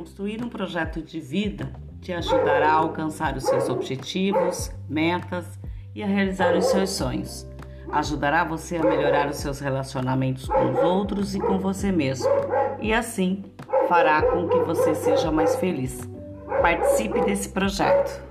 Construir um projeto de vida te ajudará a alcançar os seus objetivos, metas e a realizar os seus sonhos. Ajudará você a melhorar os seus relacionamentos com os outros e com você mesmo, e assim fará com que você seja mais feliz. Participe desse projeto.